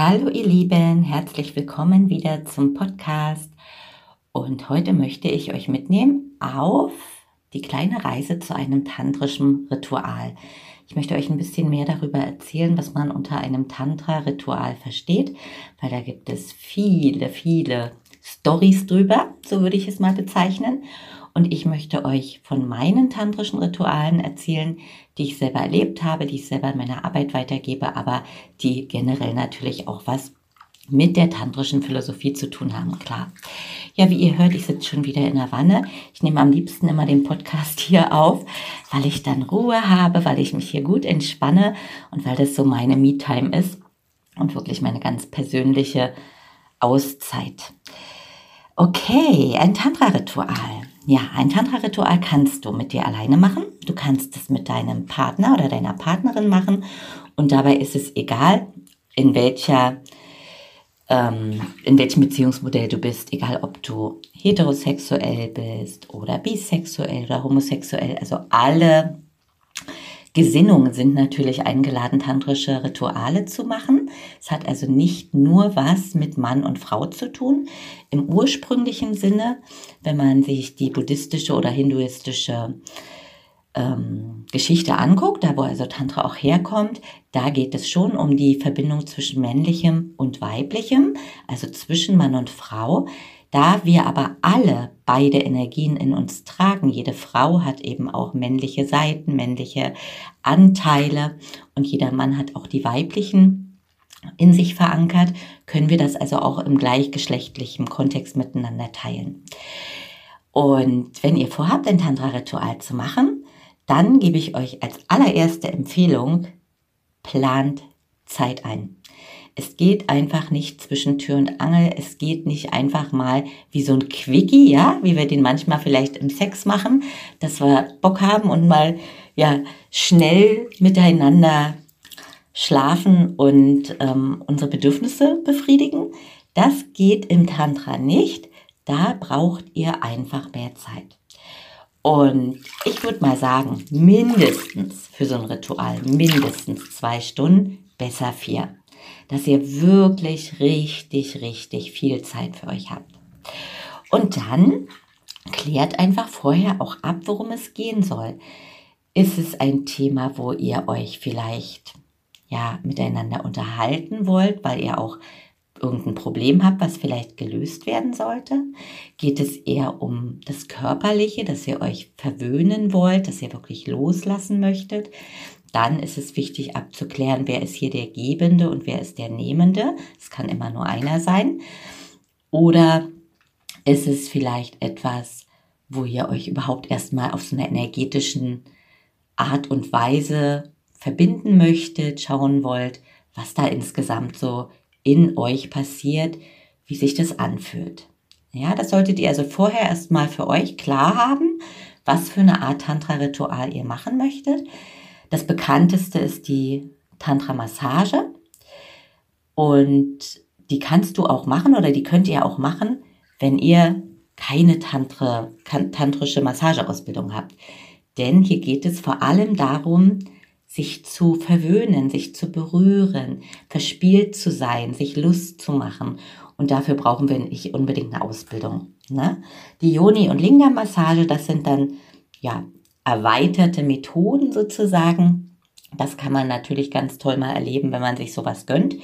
Hallo ihr Lieben, herzlich willkommen wieder zum Podcast. Und heute möchte ich euch mitnehmen auf die kleine Reise zu einem tantrischen Ritual. Ich möchte euch ein bisschen mehr darüber erzählen, was man unter einem Tantra-Ritual versteht, weil da gibt es viele, viele Stories drüber, so würde ich es mal bezeichnen. Und ich möchte euch von meinen tantrischen Ritualen erzählen, die ich selber erlebt habe, die ich selber in meiner Arbeit weitergebe, aber die generell natürlich auch was mit der tantrischen Philosophie zu tun haben, klar. Ja, wie ihr hört, ich sitze schon wieder in der Wanne. Ich nehme am liebsten immer den Podcast hier auf, weil ich dann Ruhe habe, weil ich mich hier gut entspanne und weil das so meine Me-Time ist und wirklich meine ganz persönliche Auszeit. Okay, ein Tantra-Ritual. Ja, ein Tantra-Ritual kannst du mit dir alleine machen. Du kannst es mit deinem Partner oder deiner Partnerin machen. Und dabei ist es egal, in welcher, ähm, in welchem Beziehungsmodell du bist, egal ob du heterosexuell bist oder bisexuell oder homosexuell. Also alle Gesinnungen sind natürlich eingeladen, tantrische Rituale zu machen. Es hat also nicht nur was mit Mann und Frau zu tun. Im ursprünglichen Sinne, wenn man sich die buddhistische oder hinduistische ähm, Geschichte anguckt, da wo also Tantra auch herkommt, da geht es schon um die Verbindung zwischen männlichem und weiblichem, also zwischen Mann und Frau. Da wir aber alle beide Energien in uns tragen, jede Frau hat eben auch männliche Seiten, männliche Anteile und jeder Mann hat auch die weiblichen in sich verankert, können wir das also auch im gleichgeschlechtlichen Kontext miteinander teilen. Und wenn ihr vorhabt, ein Tantra-Ritual zu machen, dann gebe ich euch als allererste Empfehlung, plant Zeit ein. Es geht einfach nicht zwischen Tür und Angel. Es geht nicht einfach mal wie so ein Quickie, ja, wie wir den manchmal vielleicht im Sex machen, dass wir Bock haben und mal, ja, schnell miteinander schlafen und ähm, unsere Bedürfnisse befriedigen. Das geht im Tantra nicht. Da braucht ihr einfach mehr Zeit. Und ich würde mal sagen, mindestens für so ein Ritual, mindestens zwei Stunden, besser vier dass ihr wirklich richtig, richtig viel Zeit für euch habt. Und dann klärt einfach vorher auch ab, worum es gehen soll. Ist es ein Thema, wo ihr euch vielleicht ja miteinander unterhalten wollt, weil ihr auch irgendein Problem habt, was vielleicht gelöst werden sollte? Geht es eher um das Körperliche, dass ihr euch verwöhnen wollt, dass ihr wirklich loslassen möchtet? Dann ist es wichtig abzuklären, wer ist hier der Gebende und wer ist der Nehmende. Es kann immer nur einer sein. Oder ist es vielleicht etwas, wo ihr euch überhaupt erstmal auf so einer energetischen Art und Weise verbinden möchtet, schauen wollt, was da insgesamt so in euch passiert, wie sich das anfühlt. Ja, das solltet ihr also vorher erstmal für euch klar haben, was für eine Art Tantra-Ritual ihr machen möchtet. Das bekannteste ist die Tantra-Massage. Und die kannst du auch machen oder die könnt ihr auch machen, wenn ihr keine Tantra, tantrische Massageausbildung habt. Denn hier geht es vor allem darum, sich zu verwöhnen, sich zu berühren, verspielt zu sein, sich Lust zu machen. Und dafür brauchen wir nicht unbedingt eine Ausbildung. Ne? Die Yoni- und Lingam-Massage, das sind dann ja erweiterte Methoden sozusagen. Das kann man natürlich ganz toll mal erleben, wenn man sich sowas gönnt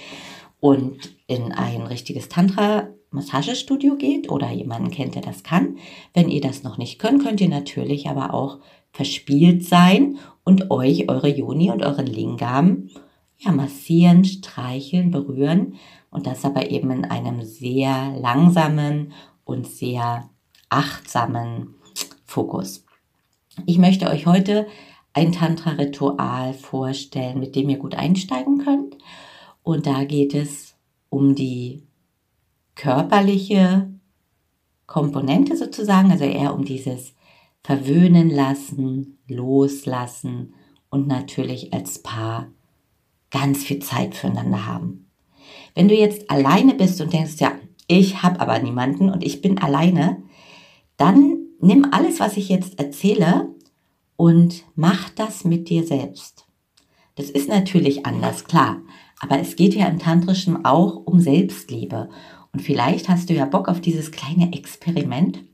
und in ein richtiges Tantra Massagestudio geht oder jemanden kennt, der das kann. Wenn ihr das noch nicht könnt, könnt ihr natürlich aber auch verspielt sein und euch eure Joni und euren Lingam ja, massieren, streicheln, berühren und das aber eben in einem sehr langsamen und sehr achtsamen Fokus. Ich möchte euch heute ein Tantra-Ritual vorstellen, mit dem ihr gut einsteigen könnt. Und da geht es um die körperliche Komponente sozusagen, also eher um dieses Verwöhnen lassen, loslassen und natürlich als Paar ganz viel Zeit füreinander haben. Wenn du jetzt alleine bist und denkst, ja, ich habe aber niemanden und ich bin alleine, dann nimm alles, was ich jetzt erzähle und mach das mit dir selbst. Das ist natürlich anders, klar. Aber es geht ja im Tantrischen auch um Selbstliebe. Und vielleicht hast du ja Bock auf dieses kleine Experiment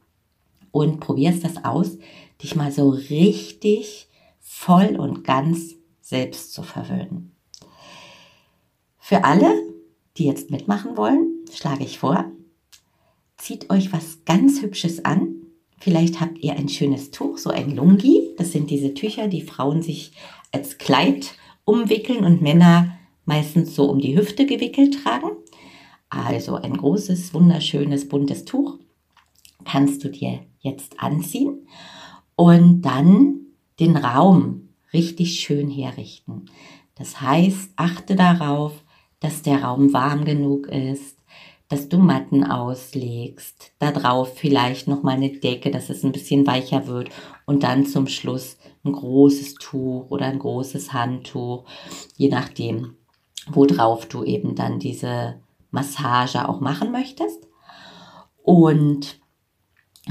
und probierst das aus, dich mal so richtig voll und ganz selbst zu verwöhnen. Für alle, die jetzt mitmachen wollen, schlage ich vor, zieht euch was ganz Hübsches an. Vielleicht habt ihr ein schönes Tuch, so ein Lungi. Das sind diese Tücher, die Frauen sich als Kleid umwickeln und Männer meistens so um die Hüfte gewickelt tragen. Also ein großes, wunderschönes, buntes Tuch kannst du dir jetzt anziehen und dann den Raum richtig schön herrichten. Das heißt, achte darauf, dass der Raum warm genug ist, dass du Matten auslegst, da drauf vielleicht noch mal eine Decke, dass es ein bisschen weicher wird und dann zum Schluss ein großes Tuch oder ein großes Handtuch, je nachdem, worauf du eben dann diese Massage auch machen möchtest. Und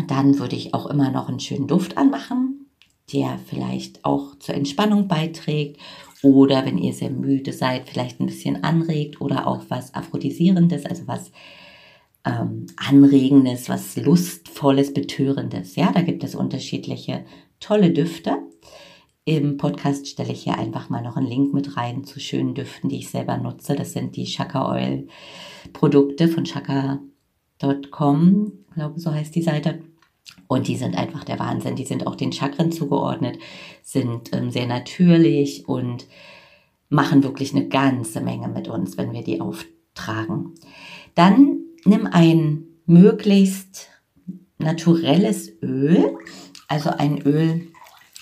dann würde ich auch immer noch einen schönen Duft anmachen, der vielleicht auch zur Entspannung beiträgt oder wenn ihr sehr müde seid, vielleicht ein bisschen anregt oder auch was Aphrodisierendes, also was ähm, Anregendes, was Lustvolles, Betörendes. Ja, da gibt es unterschiedliche tolle Düfte. Im Podcast stelle ich hier einfach mal noch einen Link mit rein zu schönen Düften, die ich selber nutze. Das sind die Shaka Oil Produkte von shaka.com, glaube so heißt die Seite. Und die sind einfach der Wahnsinn. Die sind auch den Chakren zugeordnet, sind ähm, sehr natürlich und machen wirklich eine ganze Menge mit uns, wenn wir die auftragen. Dann nimm ein möglichst naturelles Öl, also ein Öl,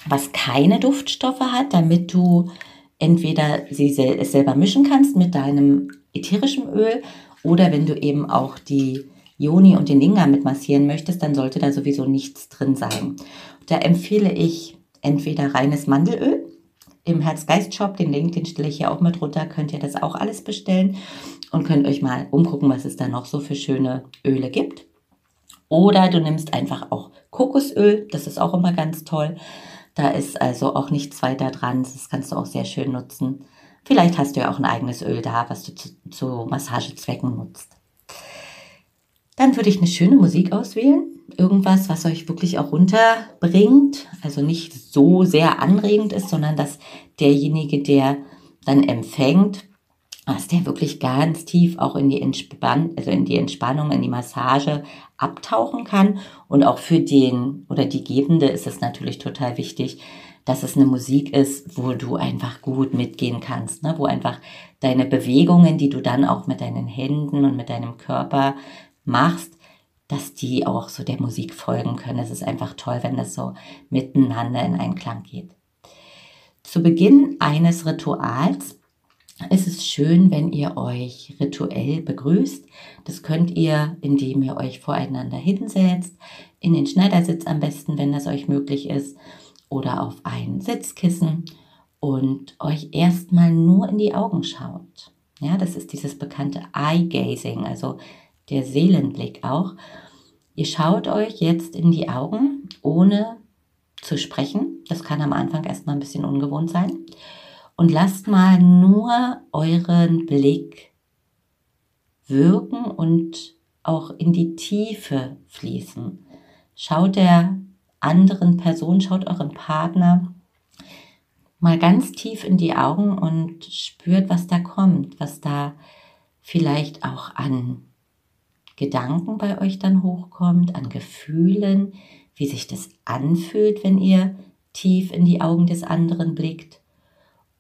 was keine Duftstoffe hat, damit du entweder sie sel selber mischen kannst mit deinem ätherischen Öl oder wenn du eben auch die Joni und den Lingam mit massieren möchtest, dann sollte da sowieso nichts drin sein. Da empfehle ich entweder reines Mandelöl im Herz-Geist-Shop, den Link, den stelle ich hier auch mit runter, könnt ihr das auch alles bestellen und könnt euch mal umgucken, was es da noch so für schöne Öle gibt. Oder du nimmst einfach auch Kokosöl, das ist auch immer ganz toll. Da ist also auch nichts weiter dran, das kannst du auch sehr schön nutzen. Vielleicht hast du ja auch ein eigenes Öl da, was du zu, zu Massagezwecken nutzt. Dann würde ich eine schöne Musik auswählen. Irgendwas, was euch wirklich auch runterbringt. Also nicht so sehr anregend ist, sondern dass derjenige, der dann empfängt, dass der wirklich ganz tief auch in die, Entspann also in die Entspannung, in die Massage abtauchen kann. Und auch für den oder die Gebende ist es natürlich total wichtig, dass es eine Musik ist, wo du einfach gut mitgehen kannst, ne? wo einfach deine Bewegungen, die du dann auch mit deinen Händen und mit deinem Körper machst, dass die auch so der Musik folgen können. Es ist einfach toll, wenn das so miteinander in Einklang geht. Zu Beginn eines Rituals ist es schön, wenn ihr euch rituell begrüßt. Das könnt ihr, indem ihr euch voreinander hinsetzt, in den Schneidersitz am besten, wenn das euch möglich ist, oder auf ein Sitzkissen und euch erstmal nur in die Augen schaut. Ja, das ist dieses bekannte Eye Gazing, also der Seelenblick auch. Ihr schaut euch jetzt in die Augen, ohne zu sprechen. Das kann am Anfang erstmal ein bisschen ungewohnt sein. Und lasst mal nur euren Blick wirken und auch in die Tiefe fließen. Schaut der anderen Person, schaut euren Partner mal ganz tief in die Augen und spürt, was da kommt, was da vielleicht auch an Gedanken bei euch dann hochkommt, an Gefühlen, wie sich das anfühlt, wenn ihr tief in die Augen des anderen blickt.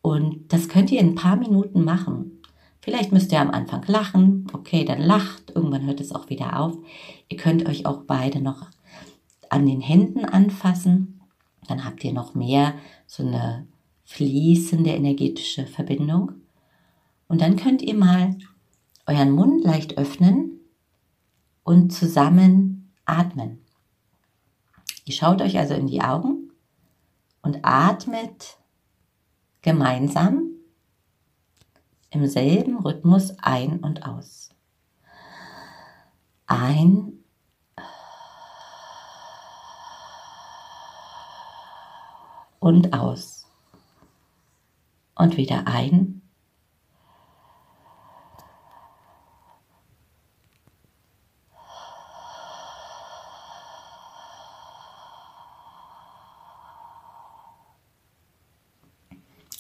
Und das könnt ihr in ein paar Minuten machen. Vielleicht müsst ihr am Anfang lachen, okay, dann lacht, irgendwann hört es auch wieder auf. Ihr könnt euch auch beide noch an den Händen anfassen, dann habt ihr noch mehr so eine fließende energetische Verbindung. Und dann könnt ihr mal euren Mund leicht öffnen und zusammen atmen. Ihr schaut euch also in die Augen und atmet gemeinsam im selben Rhythmus ein und aus. Ein und aus. Und wieder ein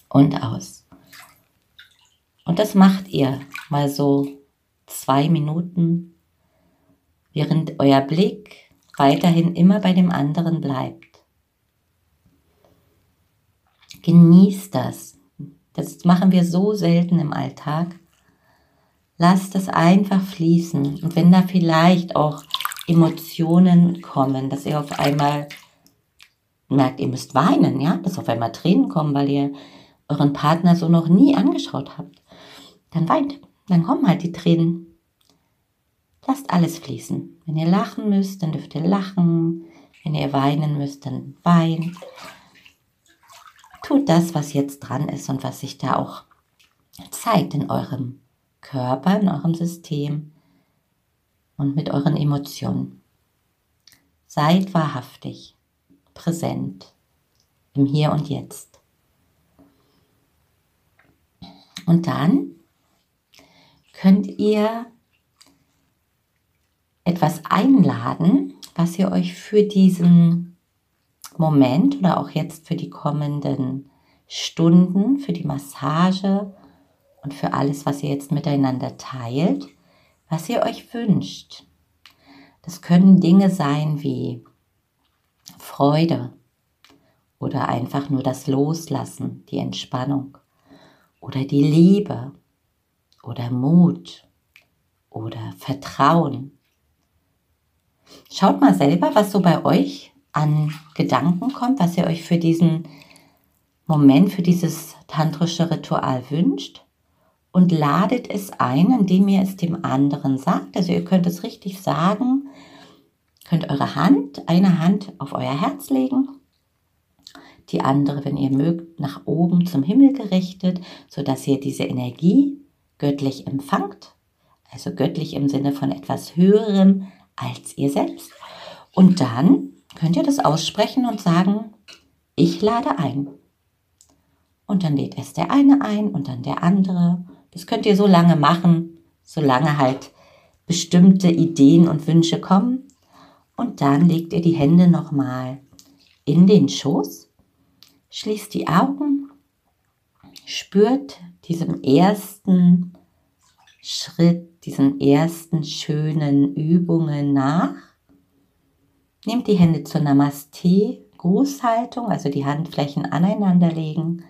und aus. Und das macht ihr mal so zwei Minuten, während euer Blick weiterhin immer bei dem anderen bleibt. Genießt das. Das machen wir so selten im Alltag. Lasst es einfach fließen. Und wenn da vielleicht auch Emotionen kommen, dass ihr auf einmal merkt, ihr müsst weinen, ja, dass auf einmal Tränen kommen, weil ihr euren Partner so noch nie angeschaut habt, dann weint. Dann kommen halt die Tränen. Lasst alles fließen. Wenn ihr lachen müsst, dann dürft ihr lachen. Wenn ihr weinen müsst, dann weint. Tut das, was jetzt dran ist und was sich da auch zeigt in eurem Körper, in eurem System und mit euren Emotionen. Seid wahrhaftig, präsent, im Hier und Jetzt. Und dann könnt ihr etwas einladen, was ihr euch für diesen Moment oder auch jetzt für die kommenden Stunden, für die Massage und für alles, was ihr jetzt miteinander teilt, was ihr euch wünscht. Das können Dinge sein wie Freude oder einfach nur das Loslassen, die Entspannung oder die Liebe. Oder Mut. Oder Vertrauen. Schaut mal selber, was so bei euch an Gedanken kommt, was ihr euch für diesen Moment, für dieses tantrische Ritual wünscht. Und ladet es ein, indem ihr es dem anderen sagt. Also ihr könnt es richtig sagen, könnt eure Hand, eine Hand auf euer Herz legen, die andere, wenn ihr mögt, nach oben zum Himmel gerichtet, sodass ihr diese Energie göttlich empfangt, also göttlich im Sinne von etwas Höherem als ihr selbst. Und dann könnt ihr das aussprechen und sagen, ich lade ein. Und dann lädt erst der eine ein und dann der andere. Das könnt ihr so lange machen, solange halt bestimmte Ideen und Wünsche kommen. Und dann legt ihr die Hände nochmal in den Schoß, schließt die Augen, spürt diesem ersten Schritt, diesen ersten schönen Übungen nach Nehmt die Hände zur Namaste Grußhaltung, also die Handflächen aneinander legen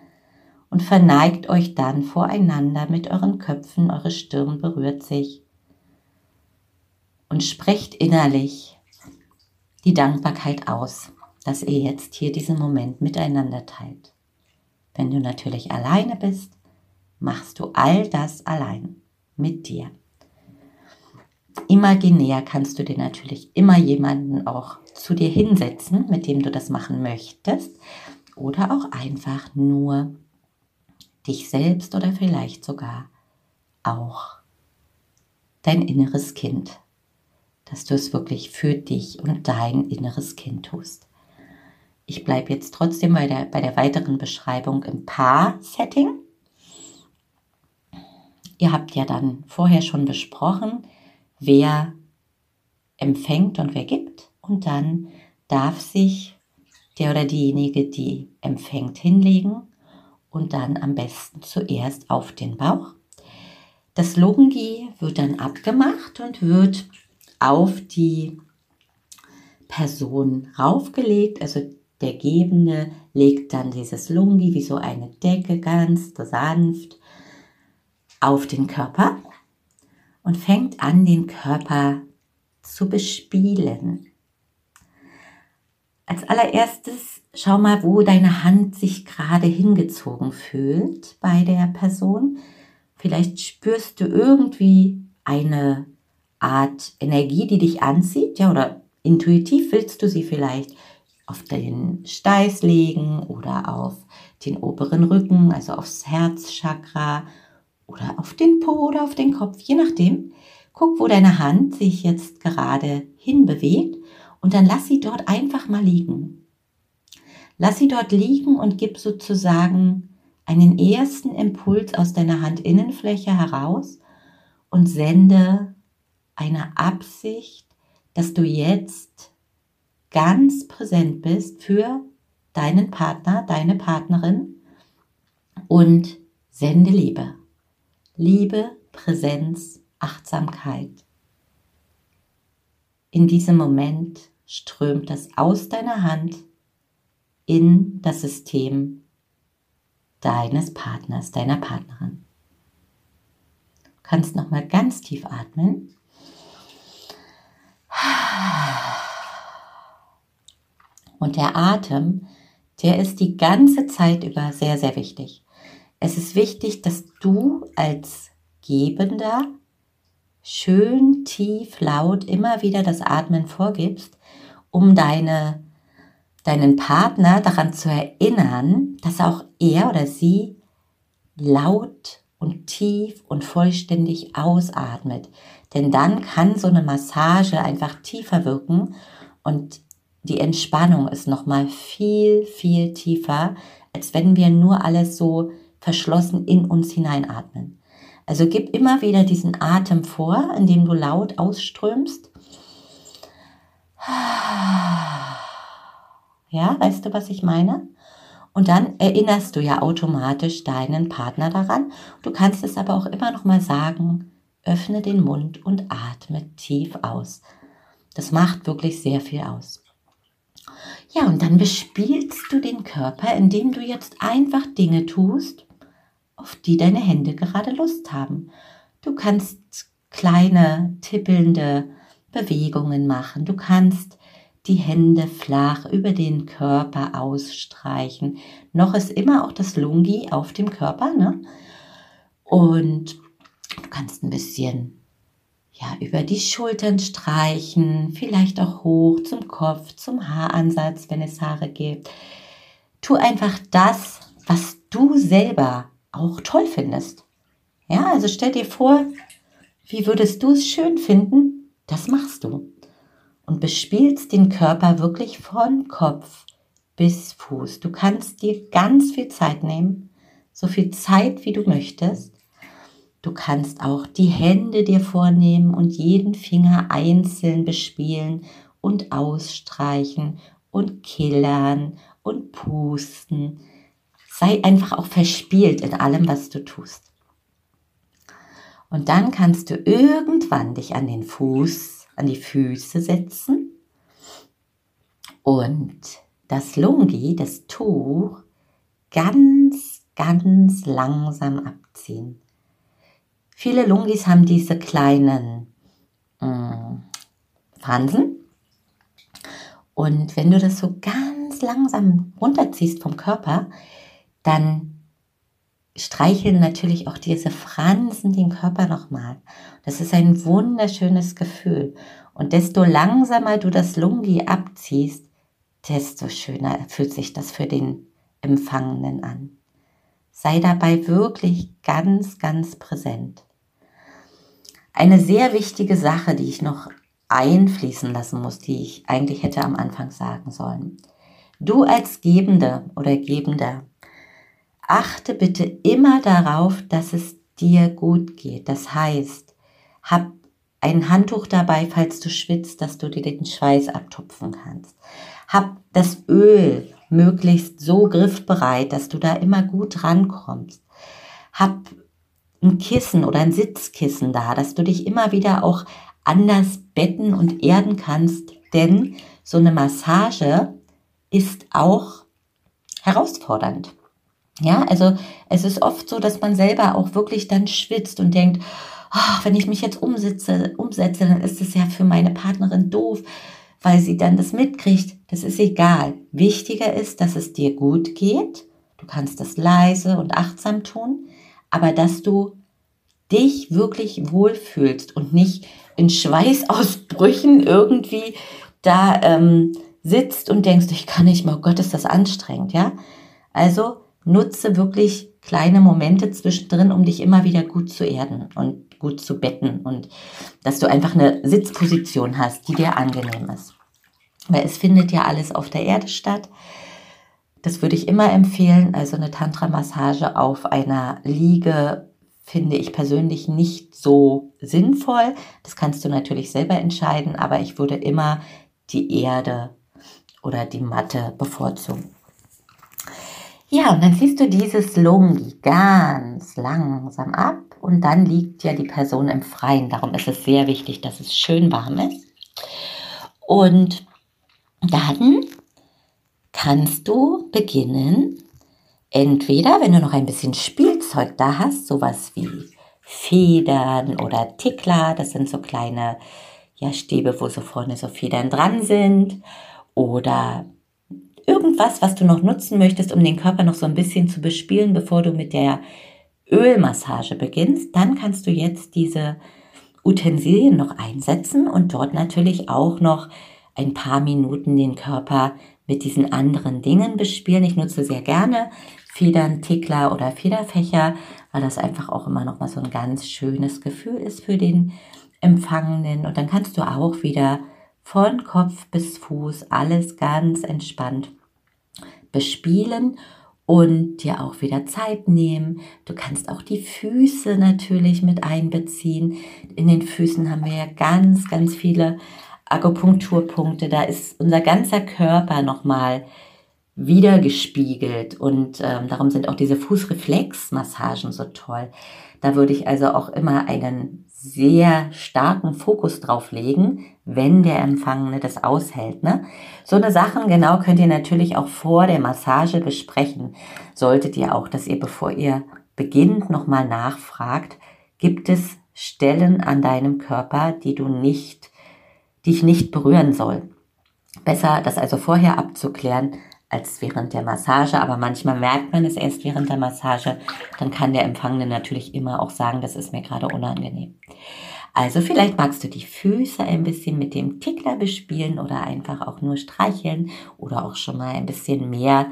und verneigt euch dann voreinander mit euren Köpfen, eure Stirn berührt sich und sprecht innerlich die Dankbarkeit aus, dass ihr jetzt hier diesen Moment miteinander teilt. Wenn du natürlich alleine bist, machst du all das allein mit dir. Imaginär kannst du dir natürlich immer jemanden auch zu dir hinsetzen, mit dem du das machen möchtest. Oder auch einfach nur dich selbst oder vielleicht sogar auch dein inneres Kind. Dass du es wirklich für dich und dein inneres Kind tust. Ich bleibe jetzt trotzdem bei der, bei der weiteren Beschreibung im Paar-Setting. Ihr habt ja dann vorher schon besprochen, wer empfängt und wer gibt. Und dann darf sich der oder diejenige, die empfängt, hinlegen und dann am besten zuerst auf den Bauch. Das Lungi wird dann abgemacht und wird auf die Person raufgelegt. Also der Gebende legt dann dieses Lungi wie so eine Decke ganz sanft auf den Körper und fängt an, den Körper zu bespielen. Als allererstes schau mal, wo deine Hand sich gerade hingezogen fühlt bei der Person. Vielleicht spürst du irgendwie eine Art Energie, die dich anzieht, ja, oder intuitiv willst du sie vielleicht auf den Steiß legen oder auf den oberen Rücken, also aufs Herzchakra oder auf den Po oder auf den Kopf, je nachdem. Guck, wo deine Hand sich jetzt gerade hinbewegt und dann lass sie dort einfach mal liegen. Lass sie dort liegen und gib sozusagen einen ersten Impuls aus deiner Handinnenfläche heraus und sende eine Absicht, dass du jetzt ganz präsent bist für deinen Partner, deine Partnerin und sende Liebe. Liebe, Präsenz, Achtsamkeit. In diesem Moment strömt es aus deiner Hand in das System deines Partners, deiner Partnerin. Du kannst noch mal ganz tief atmen. Und der Atem, der ist die ganze Zeit über sehr, sehr wichtig. Es ist wichtig, dass du als Gebender schön tief laut immer wieder das Atmen vorgibst, um deine, deinen Partner daran zu erinnern, dass auch er oder sie laut und tief und vollständig ausatmet. Denn dann kann so eine Massage einfach tiefer wirken und die Entspannung ist nochmal viel, viel tiefer, als wenn wir nur alles so verschlossen in uns hineinatmen. Also gib immer wieder diesen Atem vor, indem du laut ausströmst. Ja, weißt du, was ich meine? Und dann erinnerst du ja automatisch deinen Partner daran. Du kannst es aber auch immer noch mal sagen, öffne den Mund und atme tief aus. Das macht wirklich sehr viel aus. Ja, und dann bespielst du den Körper, indem du jetzt einfach Dinge tust, auf die deine Hände gerade Lust haben. Du kannst kleine, tippelnde Bewegungen machen. Du kannst die Hände flach über den Körper ausstreichen. Noch ist immer auch das Lungi auf dem Körper, ne? Und du kannst ein bisschen ja, über die Schultern streichen, vielleicht auch hoch zum Kopf, zum Haaransatz, wenn es Haare gibt. Tu einfach das, was du selber auch toll findest. Ja, also stell dir vor, wie würdest du es schön finden? Das machst du. Und bespielst den Körper wirklich von Kopf bis Fuß. Du kannst dir ganz viel Zeit nehmen, so viel Zeit, wie du möchtest. Du kannst auch die Hände dir vornehmen und jeden Finger einzeln bespielen und ausstreichen und killern und pusten. Sei einfach auch verspielt in allem, was du tust. Und dann kannst du irgendwann dich an den Fuß, an die Füße setzen und das Lungi, das Tuch, ganz, ganz langsam abziehen. Viele Lungis haben diese kleinen äh, Fransen. Und wenn du das so ganz langsam runterziehst vom Körper, dann streicheln natürlich auch diese Fransen den Körper nochmal. Das ist ein wunderschönes Gefühl. Und desto langsamer du das Lungi abziehst, desto schöner fühlt sich das für den Empfangenen an. Sei dabei wirklich ganz, ganz präsent. Eine sehr wichtige Sache, die ich noch einfließen lassen muss, die ich eigentlich hätte am Anfang sagen sollen. Du als Gebende oder Gebender, achte bitte immer darauf, dass es dir gut geht. Das heißt, hab ein Handtuch dabei, falls du schwitzt, dass du dir den Schweiß abtupfen kannst. Hab das Öl möglichst so griffbereit, dass du da immer gut rankommst. Hab ein Kissen oder ein Sitzkissen da, dass du dich immer wieder auch anders betten und erden kannst, denn so eine Massage ist auch herausfordernd. Ja, also es ist oft so, dass man selber auch wirklich dann schwitzt und denkt, oh, wenn ich mich jetzt umsetze, umsetze, dann ist es ja für meine Partnerin doof, weil sie dann das mitkriegt. Das ist egal. Wichtiger ist, dass es dir gut geht. Du kannst das leise und achtsam tun aber dass du dich wirklich wohlfühlst und nicht in Schweißausbrüchen irgendwie da ähm, sitzt und denkst, ich kann nicht mehr, oh Gott, ist das anstrengend, ja? Also nutze wirklich kleine Momente zwischendrin, um dich immer wieder gut zu erden und gut zu betten und dass du einfach eine Sitzposition hast, die dir angenehm ist. Weil es findet ja alles auf der Erde statt. Das würde ich immer empfehlen. Also eine Tantra-Massage auf einer Liege finde ich persönlich nicht so sinnvoll. Das kannst du natürlich selber entscheiden, aber ich würde immer die Erde oder die Matte bevorzugen. Ja, und dann ziehst du dieses Lungi ganz langsam ab und dann liegt ja die Person im Freien. Darum ist es sehr wichtig, dass es schön warm ist. Und dann kannst du beginnen, entweder, wenn du noch ein bisschen Spielzeug da hast, sowas wie Federn oder Tickler, das sind so kleine ja, Stäbe, wo so vorne so Federn dran sind, oder irgendwas, was du noch nutzen möchtest, um den Körper noch so ein bisschen zu bespielen, bevor du mit der Ölmassage beginnst, dann kannst du jetzt diese Utensilien noch einsetzen und dort natürlich auch noch ein paar Minuten den Körper mit diesen anderen Dingen bespielen. Ich nutze sehr gerne Federn, Tickler oder Federfächer, weil das einfach auch immer noch mal so ein ganz schönes Gefühl ist für den Empfangenen. Und dann kannst du auch wieder von Kopf bis Fuß alles ganz entspannt bespielen und dir auch wieder Zeit nehmen. Du kannst auch die Füße natürlich mit einbeziehen. In den Füßen haben wir ja ganz, ganz viele Akupunkturpunkte. Da ist unser ganzer Körper nochmal wiedergespiegelt und ähm, darum sind auch diese Fußreflexmassagen so toll. Da würde ich also auch immer einen sehr starken Fokus drauf legen, wenn der Empfangene das aushält. Ne? So eine Sachen genau könnt ihr natürlich auch vor der Massage besprechen. Solltet ihr auch, dass ihr, bevor ihr beginnt, nochmal nachfragt, gibt es Stellen an deinem Körper, die du nicht die ich nicht berühren soll. Besser, das also vorher abzuklären, als während der Massage, aber manchmal merkt man es erst während der Massage, dann kann der Empfangene natürlich immer auch sagen, das ist mir gerade unangenehm. Also vielleicht magst du die Füße ein bisschen mit dem Tickler bespielen oder einfach auch nur streicheln oder auch schon mal ein bisschen mehr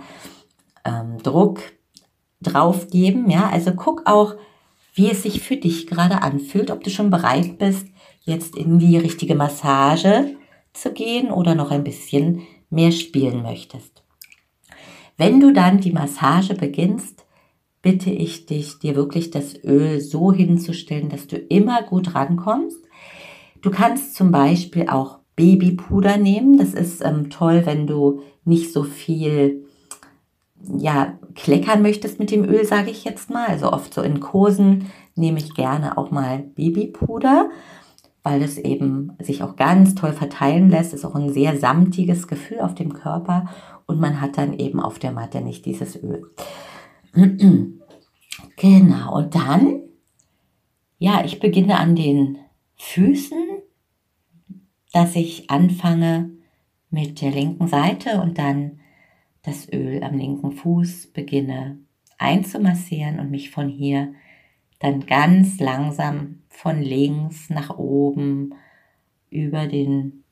ähm, Druck drauf geben. Ja, also guck auch, wie es sich für dich gerade anfühlt, ob du schon bereit bist, jetzt in die richtige Massage zu gehen oder noch ein bisschen mehr spielen möchtest. Wenn du dann die Massage beginnst, bitte ich dich, dir wirklich das Öl so hinzustellen, dass du immer gut rankommst. Du kannst zum Beispiel auch Babypuder nehmen. Das ist ähm, toll, wenn du nicht so viel ja, kleckern möchtest mit dem Öl, sage ich jetzt mal. Also oft so in Kursen nehme ich gerne auch mal Babypuder weil es eben sich auch ganz toll verteilen lässt. Ist auch ein sehr samtiges Gefühl auf dem Körper und man hat dann eben auf der Matte nicht dieses Öl. genau, und dann, ja, ich beginne an den Füßen, dass ich anfange mit der linken Seite und dann das Öl am linken Fuß beginne einzumassieren und mich von hier dann ganz langsam von links nach oben über den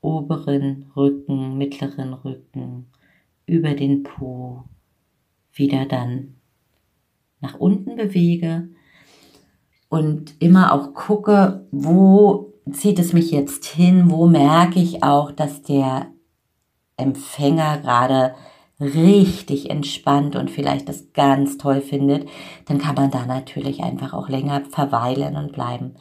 oberen Rücken, mittleren Rücken, über den Po, wieder dann nach unten bewege und immer auch gucke, wo zieht es mich jetzt hin, wo merke ich auch, dass der Empfänger gerade richtig entspannt und vielleicht das ganz toll findet, dann kann man da natürlich einfach auch länger verweilen und bleiben.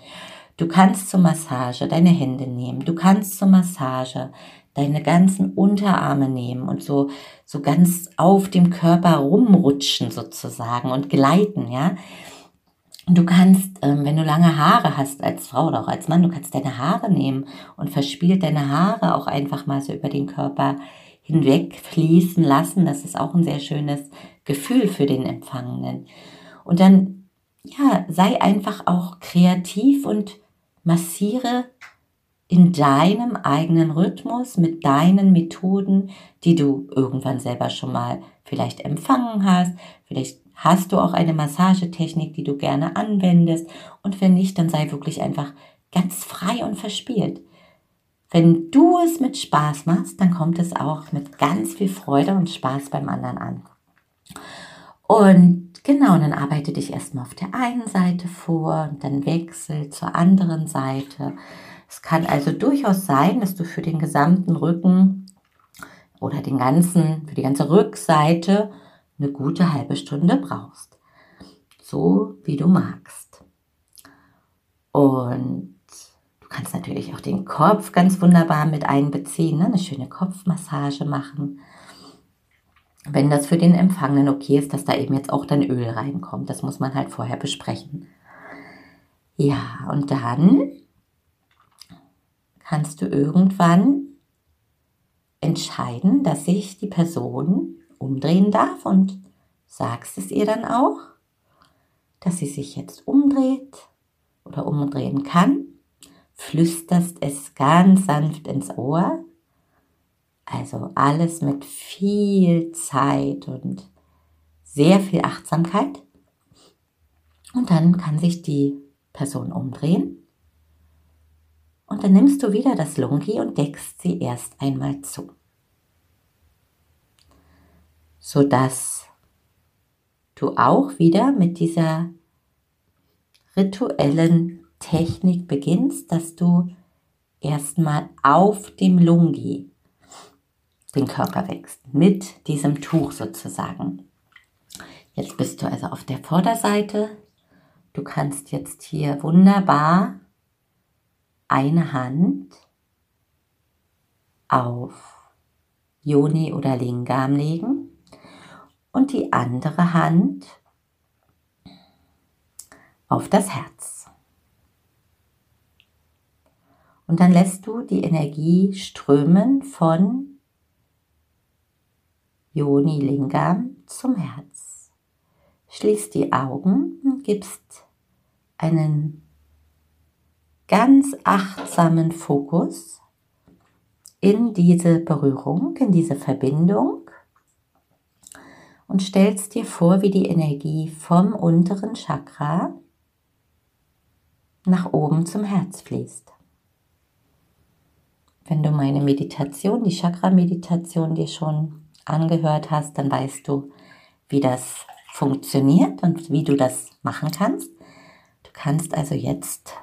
Du kannst zur Massage deine Hände nehmen, du kannst zur Massage deine ganzen Unterarme nehmen und so, so ganz auf dem Körper rumrutschen sozusagen und gleiten, ja. Du kannst, ähm, wenn du lange Haare hast als Frau oder auch als Mann, du kannst deine Haare nehmen und verspielt deine Haare auch einfach mal so über den Körper hinwegfließen lassen. Das ist auch ein sehr schönes Gefühl für den Empfangenen. Und dann, ja, sei einfach auch kreativ und massiere in deinem eigenen Rhythmus mit deinen Methoden, die du irgendwann selber schon mal vielleicht empfangen hast. Vielleicht hast du auch eine Massagetechnik, die du gerne anwendest. Und wenn nicht, dann sei wirklich einfach ganz frei und verspielt. Wenn du es mit Spaß machst, dann kommt es auch mit ganz viel Freude und Spaß beim anderen an. Und genau, dann arbeite dich erstmal auf der einen Seite vor und dann wechsel zur anderen Seite. Es kann also durchaus sein, dass du für den gesamten Rücken oder den ganzen, für die ganze Rückseite eine gute halbe Stunde brauchst. So wie du magst. Und kannst natürlich auch den Kopf ganz wunderbar mit einbeziehen, ne? eine schöne Kopfmassage machen. wenn das für den Empfangenen okay ist, dass da eben jetzt auch dann Öl reinkommt. Das muss man halt vorher besprechen. Ja, und dann kannst du irgendwann entscheiden, dass sich die Person umdrehen darf und sagst es ihr dann auch, dass sie sich jetzt umdreht oder umdrehen kann, flüsterst es ganz sanft ins Ohr also alles mit viel Zeit und sehr viel Achtsamkeit. Und dann kann sich die Person umdrehen. Und dann nimmst du wieder das Lungi und deckst sie erst einmal zu. Sodass du auch wieder mit dieser rituellen Technik beginnst, dass du erstmal auf dem Lungi den Körper wächst. Mit diesem Tuch sozusagen. Jetzt bist du also auf der Vorderseite. Du kannst jetzt hier wunderbar eine Hand auf Joni oder Lingam legen und die andere Hand auf das Herz. Und dann lässt du die Energie strömen von Yoni Lingam zum Herz. Schließ die Augen und gibst einen ganz achtsamen Fokus in diese Berührung, in diese Verbindung und stellst dir vor, wie die Energie vom unteren Chakra nach oben zum Herz fließt. Wenn du meine Meditation, die Chakra-Meditation dir schon angehört hast, dann weißt du, wie das funktioniert und wie du das machen kannst. Du kannst also jetzt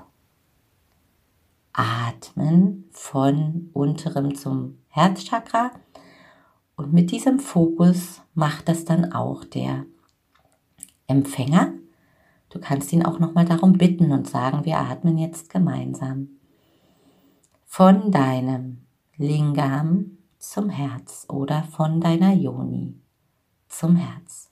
atmen von unterem zum Herzchakra und mit diesem Fokus macht das dann auch der Empfänger. Du kannst ihn auch nochmal darum bitten und sagen, wir atmen jetzt gemeinsam von deinem Lingam zum Herz oder von deiner Yoni zum Herz.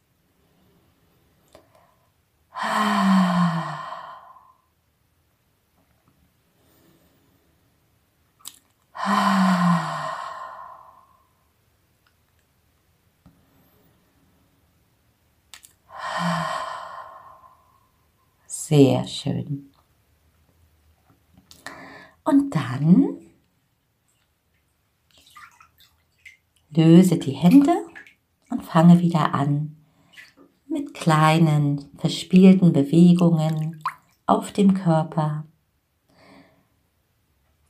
Sehr schön. Und dann Löse die Hände und fange wieder an mit kleinen, verspielten Bewegungen auf dem Körper.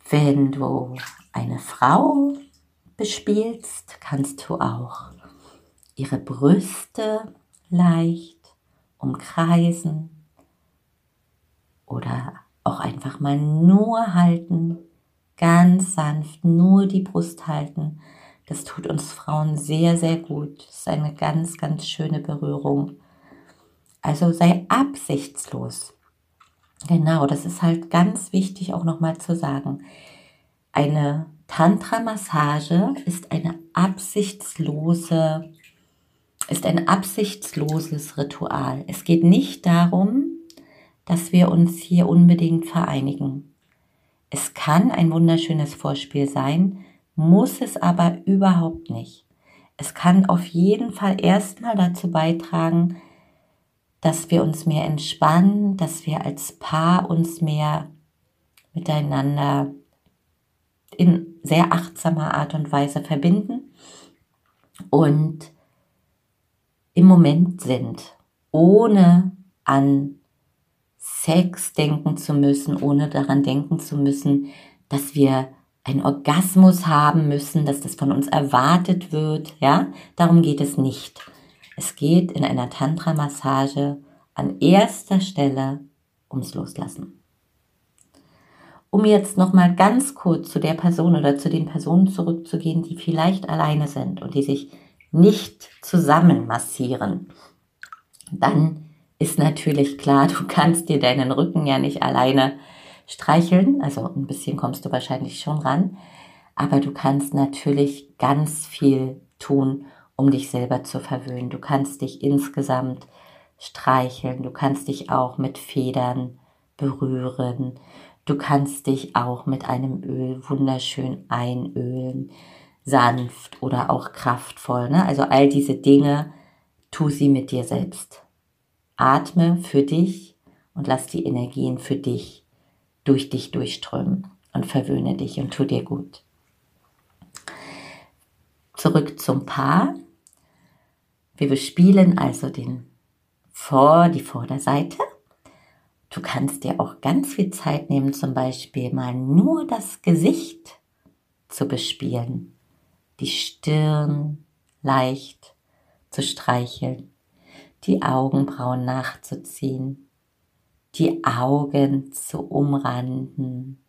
Wenn du eine Frau bespielst, kannst du auch ihre Brüste leicht umkreisen oder auch einfach mal nur halten, ganz sanft nur die Brust halten das tut uns Frauen sehr, sehr gut. Das ist eine ganz, ganz schöne Berührung. Also sei absichtslos. Genau, das ist halt ganz wichtig auch nochmal zu sagen. Eine Tantra-Massage ist eine absichtslose, ist ein absichtsloses Ritual. Es geht nicht darum, dass wir uns hier unbedingt vereinigen. Es kann ein wunderschönes Vorspiel sein, muss es aber überhaupt nicht. Es kann auf jeden Fall erstmal dazu beitragen, dass wir uns mehr entspannen, dass wir als Paar uns mehr miteinander in sehr achtsamer Art und Weise verbinden und im Moment sind, ohne an Sex denken zu müssen, ohne daran denken zu müssen, dass wir einen Orgasmus haben müssen, dass das von uns erwartet wird, ja? Darum geht es nicht. Es geht in einer Tantra-Massage an erster Stelle ums Loslassen. Um jetzt nochmal ganz kurz zu der Person oder zu den Personen zurückzugehen, die vielleicht alleine sind und die sich nicht zusammen massieren, dann ist natürlich klar, du kannst dir deinen Rücken ja nicht alleine streicheln. Also ein bisschen kommst du wahrscheinlich schon ran. Aber du kannst natürlich ganz viel tun, um dich selber zu verwöhnen. Du kannst dich insgesamt streicheln, du kannst dich auch mit Federn berühren, du kannst dich auch mit einem Öl wunderschön einölen, sanft oder auch kraftvoll. Ne? Also all diese Dinge, tu sie mit dir selbst. Atme für dich und lass die Energien für dich durch dich durchströmen und verwöhne dich und tu dir gut. Zurück zum Paar. Wir bespielen also den vor, die Vorderseite. Du kannst dir auch ganz viel Zeit nehmen, zum Beispiel mal nur das Gesicht zu bespielen, die Stirn leicht zu streicheln, die Augenbrauen nachzuziehen, die Augen zu umranden,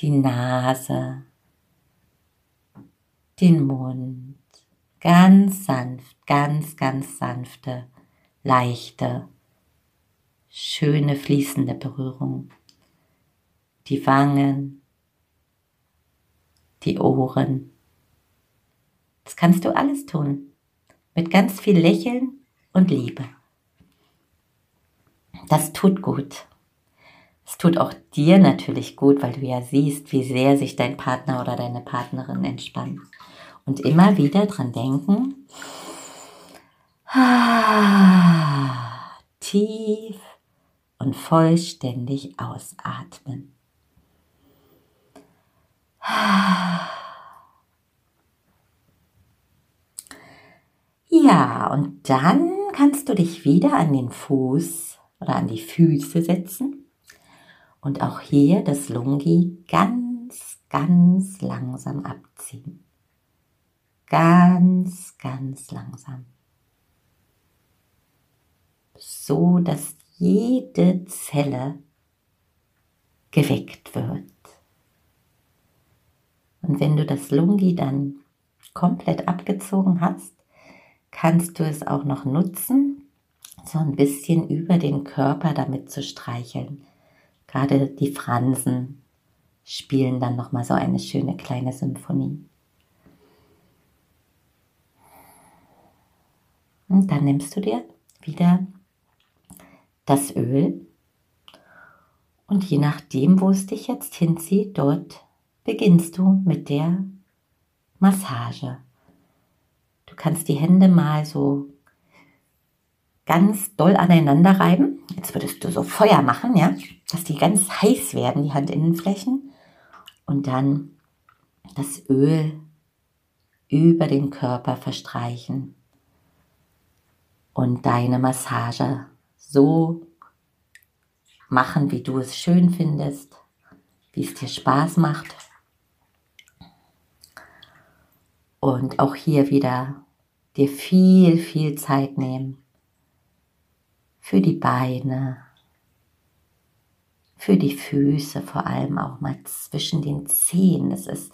die Nase, den Mund, ganz sanft, ganz, ganz sanfte, leichte, schöne fließende Berührung. Die Wangen, die Ohren. Das kannst du alles tun. Mit ganz viel Lächeln und Liebe. Das tut gut. Es tut auch dir natürlich gut, weil du ja siehst, wie sehr sich dein Partner oder deine Partnerin entspannt. Und immer wieder dran denken, tief und vollständig ausatmen. Ja, und dann kannst du dich wieder an den Fuß oder an die Füße setzen und auch hier das Lungi ganz, ganz langsam abziehen. Ganz, ganz langsam. So dass jede Zelle geweckt wird. Und wenn du das Lungi dann komplett abgezogen hast, kannst du es auch noch nutzen, so ein bisschen über den Körper damit zu streicheln. Gerade die Fransen spielen dann nochmal so eine schöne kleine Symphonie. Und dann nimmst du dir wieder das Öl und je nachdem, wo es dich jetzt hinzieht, dort beginnst du mit der Massage. Kannst die Hände mal so ganz doll aneinander reiben. Jetzt würdest du so Feuer machen, ja, dass die ganz heiß werden, die Handinnenflächen. Und dann das Öl über den Körper verstreichen und deine Massage so machen, wie du es schön findest, wie es dir Spaß macht. Und auch hier wieder dir viel, viel Zeit nehmen für die Beine, für die Füße, vor allem auch mal zwischen den Zehen. Das ist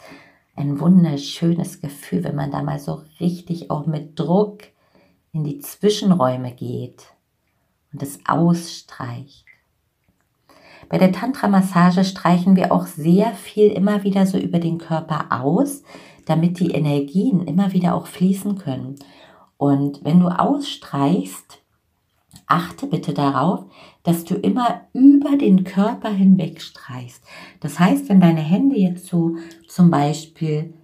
ein wunderschönes Gefühl, wenn man da mal so richtig auch mit Druck in die Zwischenräume geht und es ausstreicht. Bei der Tantra-Massage streichen wir auch sehr viel immer wieder so über den Körper aus, damit die Energien immer wieder auch fließen können. Und wenn du ausstreichst, achte bitte darauf, dass du immer über den Körper hinweg streichst. Das heißt, wenn deine Hände jetzt so zum Beispiel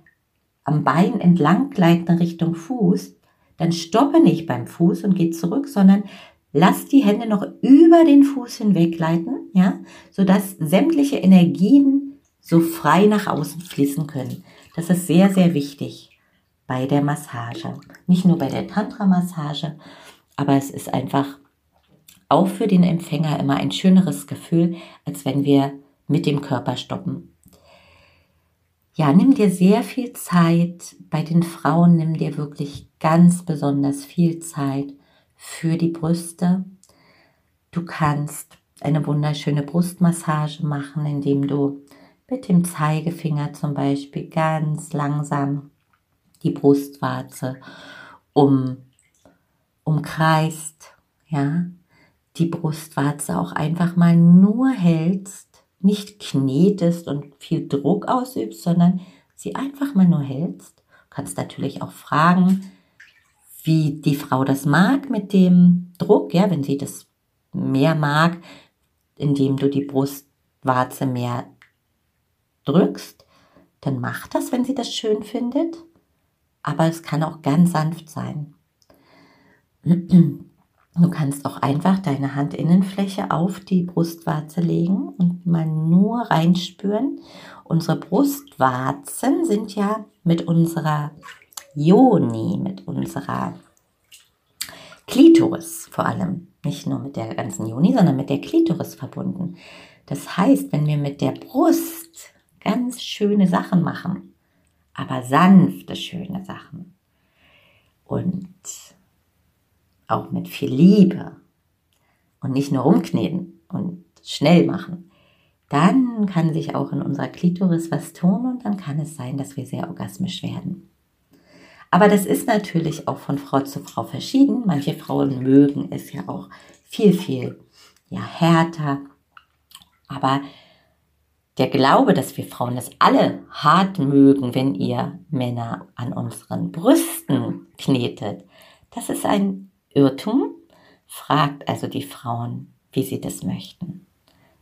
am Bein entlang gleiten Richtung Fuß, dann stoppe nicht beim Fuß und geh zurück, sondern lass die Hände noch über den Fuß hinweg gleiten, ja, sodass sämtliche Energien so frei nach außen fließen können. Das ist sehr, sehr wichtig bei der Massage. Nicht nur bei der Tantra-Massage, aber es ist einfach auch für den Empfänger immer ein schöneres Gefühl, als wenn wir mit dem Körper stoppen. Ja, nimm dir sehr viel Zeit. Bei den Frauen nimm dir wirklich ganz besonders viel Zeit für die Brüste. Du kannst eine wunderschöne Brustmassage machen, indem du mit dem Zeigefinger zum Beispiel ganz langsam die Brustwarze um, umkreist, ja, die Brustwarze auch einfach mal nur hältst, nicht knetest und viel Druck ausübst, sondern sie einfach mal nur hältst. Kannst natürlich auch fragen, wie die Frau das mag mit dem Druck, ja, wenn sie das mehr mag, indem du die Brustwarze mehr drückst, dann mach das, wenn sie das schön findet. Aber es kann auch ganz sanft sein. Du kannst auch einfach deine Handinnenfläche auf die Brustwarze legen und mal nur reinspüren. Unsere Brustwarzen sind ja mit unserer Joni, mit unserer Klitoris vor allem, nicht nur mit der ganzen Joni, sondern mit der Klitoris verbunden. Das heißt, wenn wir mit der Brust ganz schöne Sachen machen, aber sanfte, schöne Sachen und auch mit viel Liebe und nicht nur rumkneten und schnell machen, dann kann sich auch in unserer Klitoris was tun und dann kann es sein, dass wir sehr orgasmisch werden. Aber das ist natürlich auch von Frau zu Frau verschieden. Manche Frauen mögen es ja auch viel, viel ja, härter. Aber der Glaube, dass wir Frauen das alle hart mögen, wenn ihr Männer an unseren Brüsten knetet, das ist ein Irrtum. Fragt also die Frauen, wie sie das möchten.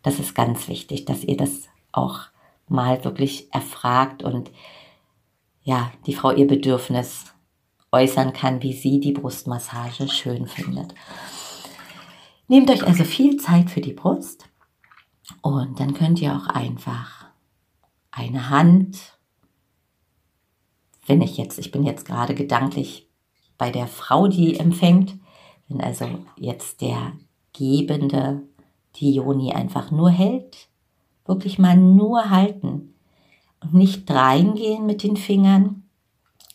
Das ist ganz wichtig, dass ihr das auch mal wirklich erfragt und ja, die Frau ihr Bedürfnis äußern kann, wie sie die Brustmassage schön findet. Nehmt euch also viel Zeit für die Brust und dann könnt ihr auch einfach eine Hand, wenn ich jetzt, ich bin jetzt gerade gedanklich bei der Frau, die empfängt, wenn also jetzt der Gebende die Joni einfach nur hält, wirklich mal nur halten, und nicht reingehen mit den Fingern,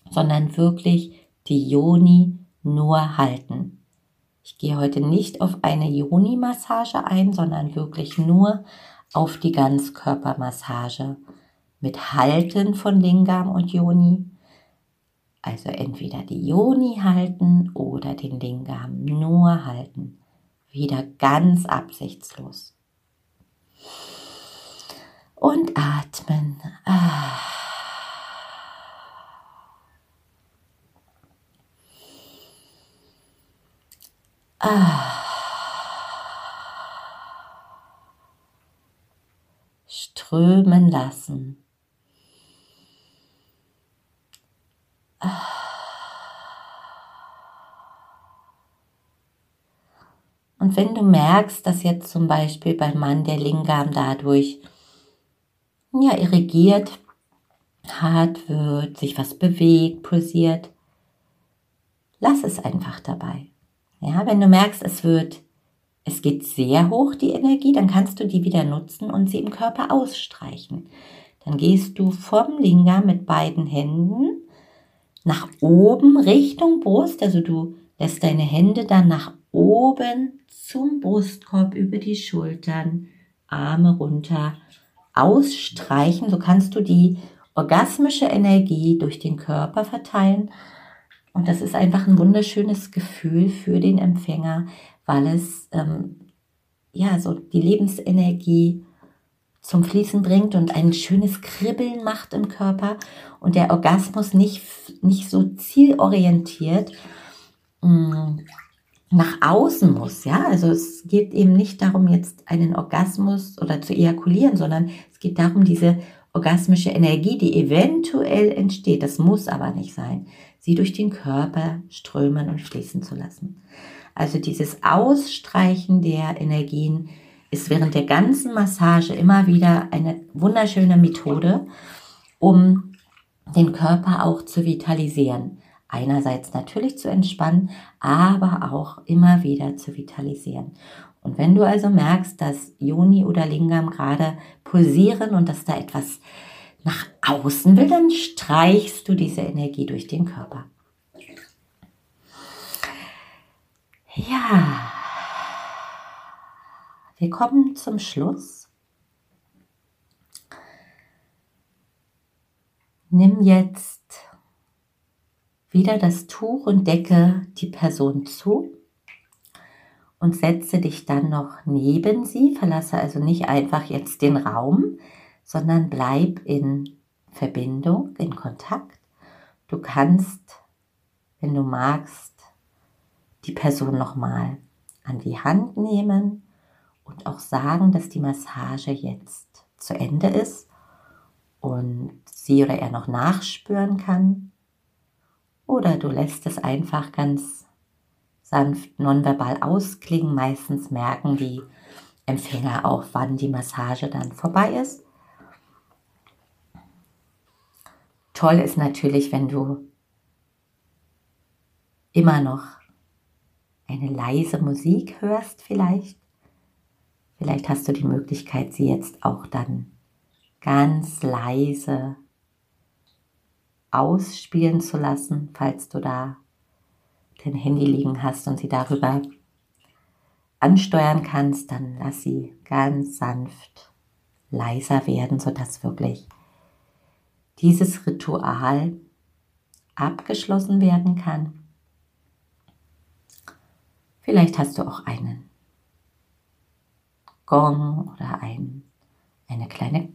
sondern wirklich die Joni nur halten. Ich gehe heute nicht auf eine Joni-Massage ein, sondern wirklich nur auf die Ganzkörpermassage mit Halten von Lingam und Joni. Also entweder die Joni halten oder den Lingam nur halten. Wieder ganz absichtslos und atmen. Ah. Strömen lassen. Ah. Und wenn du merkst, dass jetzt zum Beispiel beim Mann der Lingam dadurch ja, irrigiert, hart wird, sich was bewegt, pulsiert. Lass es einfach dabei. Ja, wenn du merkst, es wird, es geht sehr hoch, die Energie, dann kannst du die wieder nutzen und sie im Körper ausstreichen. Dann gehst du vom Linga mit beiden Händen nach oben Richtung Brust, also du lässt deine Hände dann nach oben zum Brustkorb über die Schultern, Arme runter ausstreichen. So kannst du die orgasmische Energie durch den Körper verteilen. Und das ist einfach ein wunderschönes Gefühl für den Empfänger, weil es ähm, ja so die Lebensenergie zum Fließen bringt und ein schönes Kribbeln macht im Körper und der Orgasmus nicht, nicht so zielorientiert mh, mm, nach außen muss, ja. Also es geht eben nicht darum, jetzt einen Orgasmus oder zu ejakulieren, sondern es geht darum, diese orgasmische Energie, die eventuell entsteht, das muss aber nicht sein, sie durch den Körper strömen und fließen zu lassen. Also dieses Ausstreichen der Energien ist während der ganzen Massage immer wieder eine wunderschöne Methode, um den Körper auch zu vitalisieren einerseits natürlich zu entspannen, aber auch immer wieder zu vitalisieren. Und wenn du also merkst, dass Joni oder Lingam gerade pulsieren und dass da etwas nach außen will, dann streichst du diese Energie durch den Körper. Ja, wir kommen zum Schluss. Nimm jetzt wieder das Tuch und decke die Person zu und setze dich dann noch neben sie. Verlasse also nicht einfach jetzt den Raum, sondern bleib in Verbindung, in Kontakt. Du kannst, wenn du magst, die Person nochmal an die Hand nehmen und auch sagen, dass die Massage jetzt zu Ende ist und sie oder er noch nachspüren kann. Oder du lässt es einfach ganz sanft nonverbal ausklingen. Meistens merken die Empfänger auch, wann die Massage dann vorbei ist. Toll ist natürlich, wenn du immer noch eine leise Musik hörst vielleicht. Vielleicht hast du die Möglichkeit, sie jetzt auch dann ganz leise ausspielen zu lassen, falls du da dein Handy liegen hast und sie darüber ansteuern kannst, dann lass sie ganz sanft leiser werden, sodass wirklich dieses Ritual abgeschlossen werden kann. Vielleicht hast du auch einen Gong oder ein, eine kleine,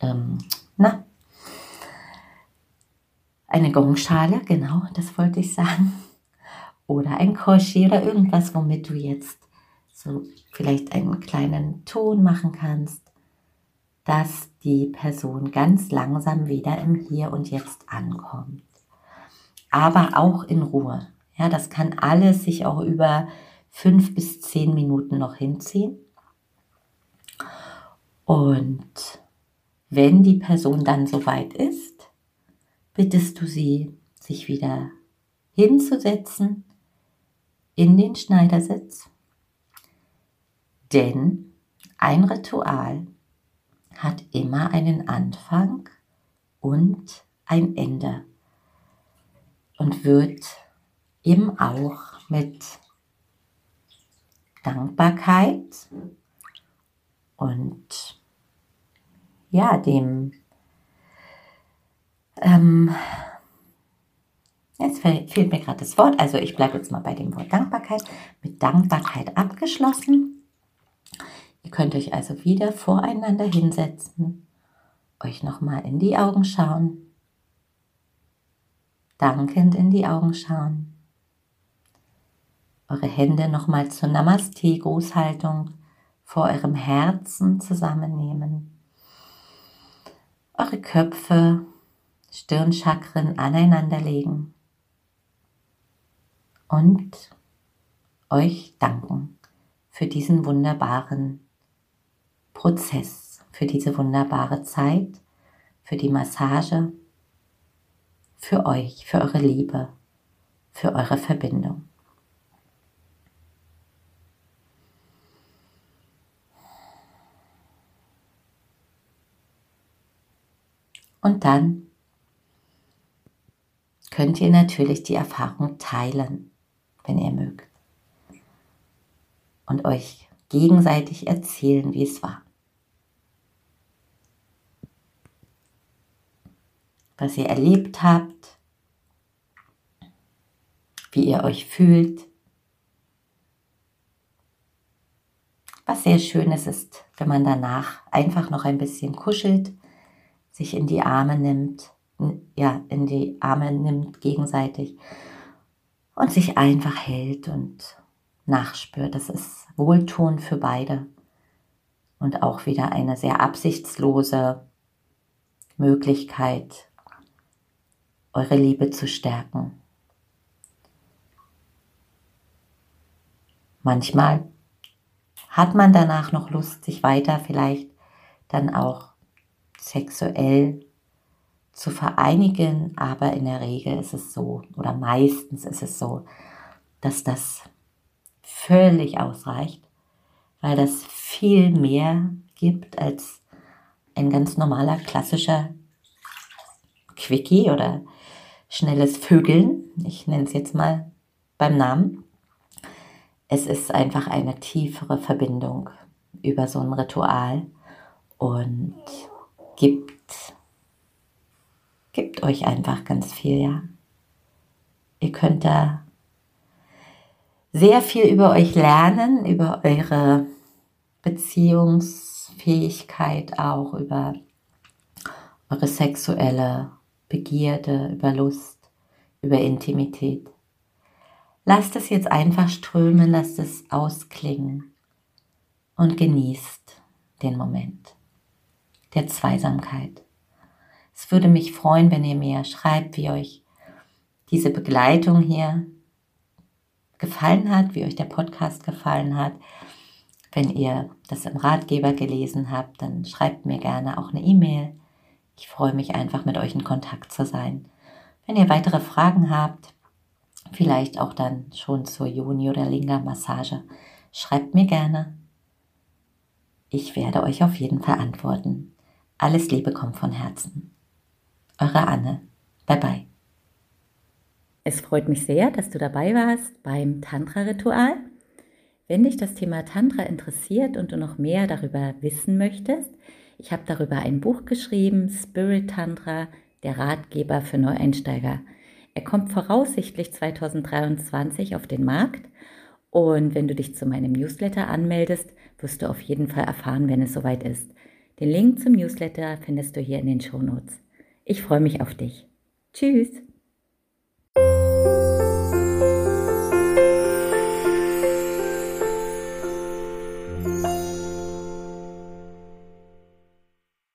ähm, na, eine Gongschale, genau, das wollte ich sagen. Oder ein Koshi oder irgendwas, womit du jetzt so vielleicht einen kleinen Ton machen kannst, dass die Person ganz langsam wieder im Hier und Jetzt ankommt. Aber auch in Ruhe. Ja, das kann alles sich auch über fünf bis zehn Minuten noch hinziehen. Und wenn die Person dann soweit ist, bittest du sie, sich wieder hinzusetzen in den Schneidersitz. Denn ein Ritual hat immer einen Anfang und ein Ende und wird eben auch mit Dankbarkeit und ja, dem, ähm, jetzt fehlt mir gerade das Wort, also ich bleibe jetzt mal bei dem Wort Dankbarkeit, mit Dankbarkeit abgeschlossen. Ihr könnt euch also wieder voreinander hinsetzen, euch nochmal in die Augen schauen, dankend in die Augen schauen eure Hände nochmal zur Namaste-Grußhaltung vor eurem Herzen zusammennehmen. Eure Köpfe, Stirnchakren aneinanderlegen und euch danken für diesen wunderbaren Prozess, für diese wunderbare Zeit, für die Massage, für euch, für eure Liebe, für eure Verbindung. Und dann könnt ihr natürlich die Erfahrung teilen, wenn ihr mögt. Und euch gegenseitig erzählen, wie es war. Was ihr erlebt habt, wie ihr euch fühlt. Was sehr schönes ist, wenn man danach einfach noch ein bisschen kuschelt sich in die Arme nimmt, ja, in die Arme nimmt gegenseitig und sich einfach hält und nachspürt. Das ist wohltuend für beide und auch wieder eine sehr absichtslose Möglichkeit, eure Liebe zu stärken. Manchmal hat man danach noch Lust, sich weiter vielleicht dann auch sexuell zu vereinigen, aber in der Regel ist es so, oder meistens ist es so, dass das völlig ausreicht, weil das viel mehr gibt als ein ganz normaler klassischer Quickie oder schnelles Vögeln. Ich nenne es jetzt mal beim Namen. Es ist einfach eine tiefere Verbindung über so ein Ritual und gibt, gibt euch einfach ganz viel, ja. Ihr könnt da sehr viel über euch lernen, über eure Beziehungsfähigkeit auch, über eure sexuelle Begierde, über Lust, über Intimität. lasst es jetzt einfach strömen, lasst es ausklingen und genießt den Moment der Zweisamkeit. Es würde mich freuen, wenn ihr mir schreibt, wie euch diese Begleitung hier gefallen hat, wie euch der Podcast gefallen hat. Wenn ihr das im Ratgeber gelesen habt, dann schreibt mir gerne auch eine E-Mail. Ich freue mich einfach, mit euch in Kontakt zu sein. Wenn ihr weitere Fragen habt, vielleicht auch dann schon zur Juni oder Linga Massage, schreibt mir gerne. Ich werde euch auf jeden Fall antworten. Alles Liebe kommt von Herzen. Eure Anne. Bye bye. Es freut mich sehr, dass du dabei warst beim Tantra-Ritual. Wenn dich das Thema Tantra interessiert und du noch mehr darüber wissen möchtest, ich habe darüber ein Buch geschrieben, Spirit Tantra, der Ratgeber für Neueinsteiger. Er kommt voraussichtlich 2023 auf den Markt und wenn du dich zu meinem Newsletter anmeldest, wirst du auf jeden Fall erfahren, wenn es soweit ist. Den Link zum Newsletter findest du hier in den Show Notes. Ich freue mich auf dich. Tschüss!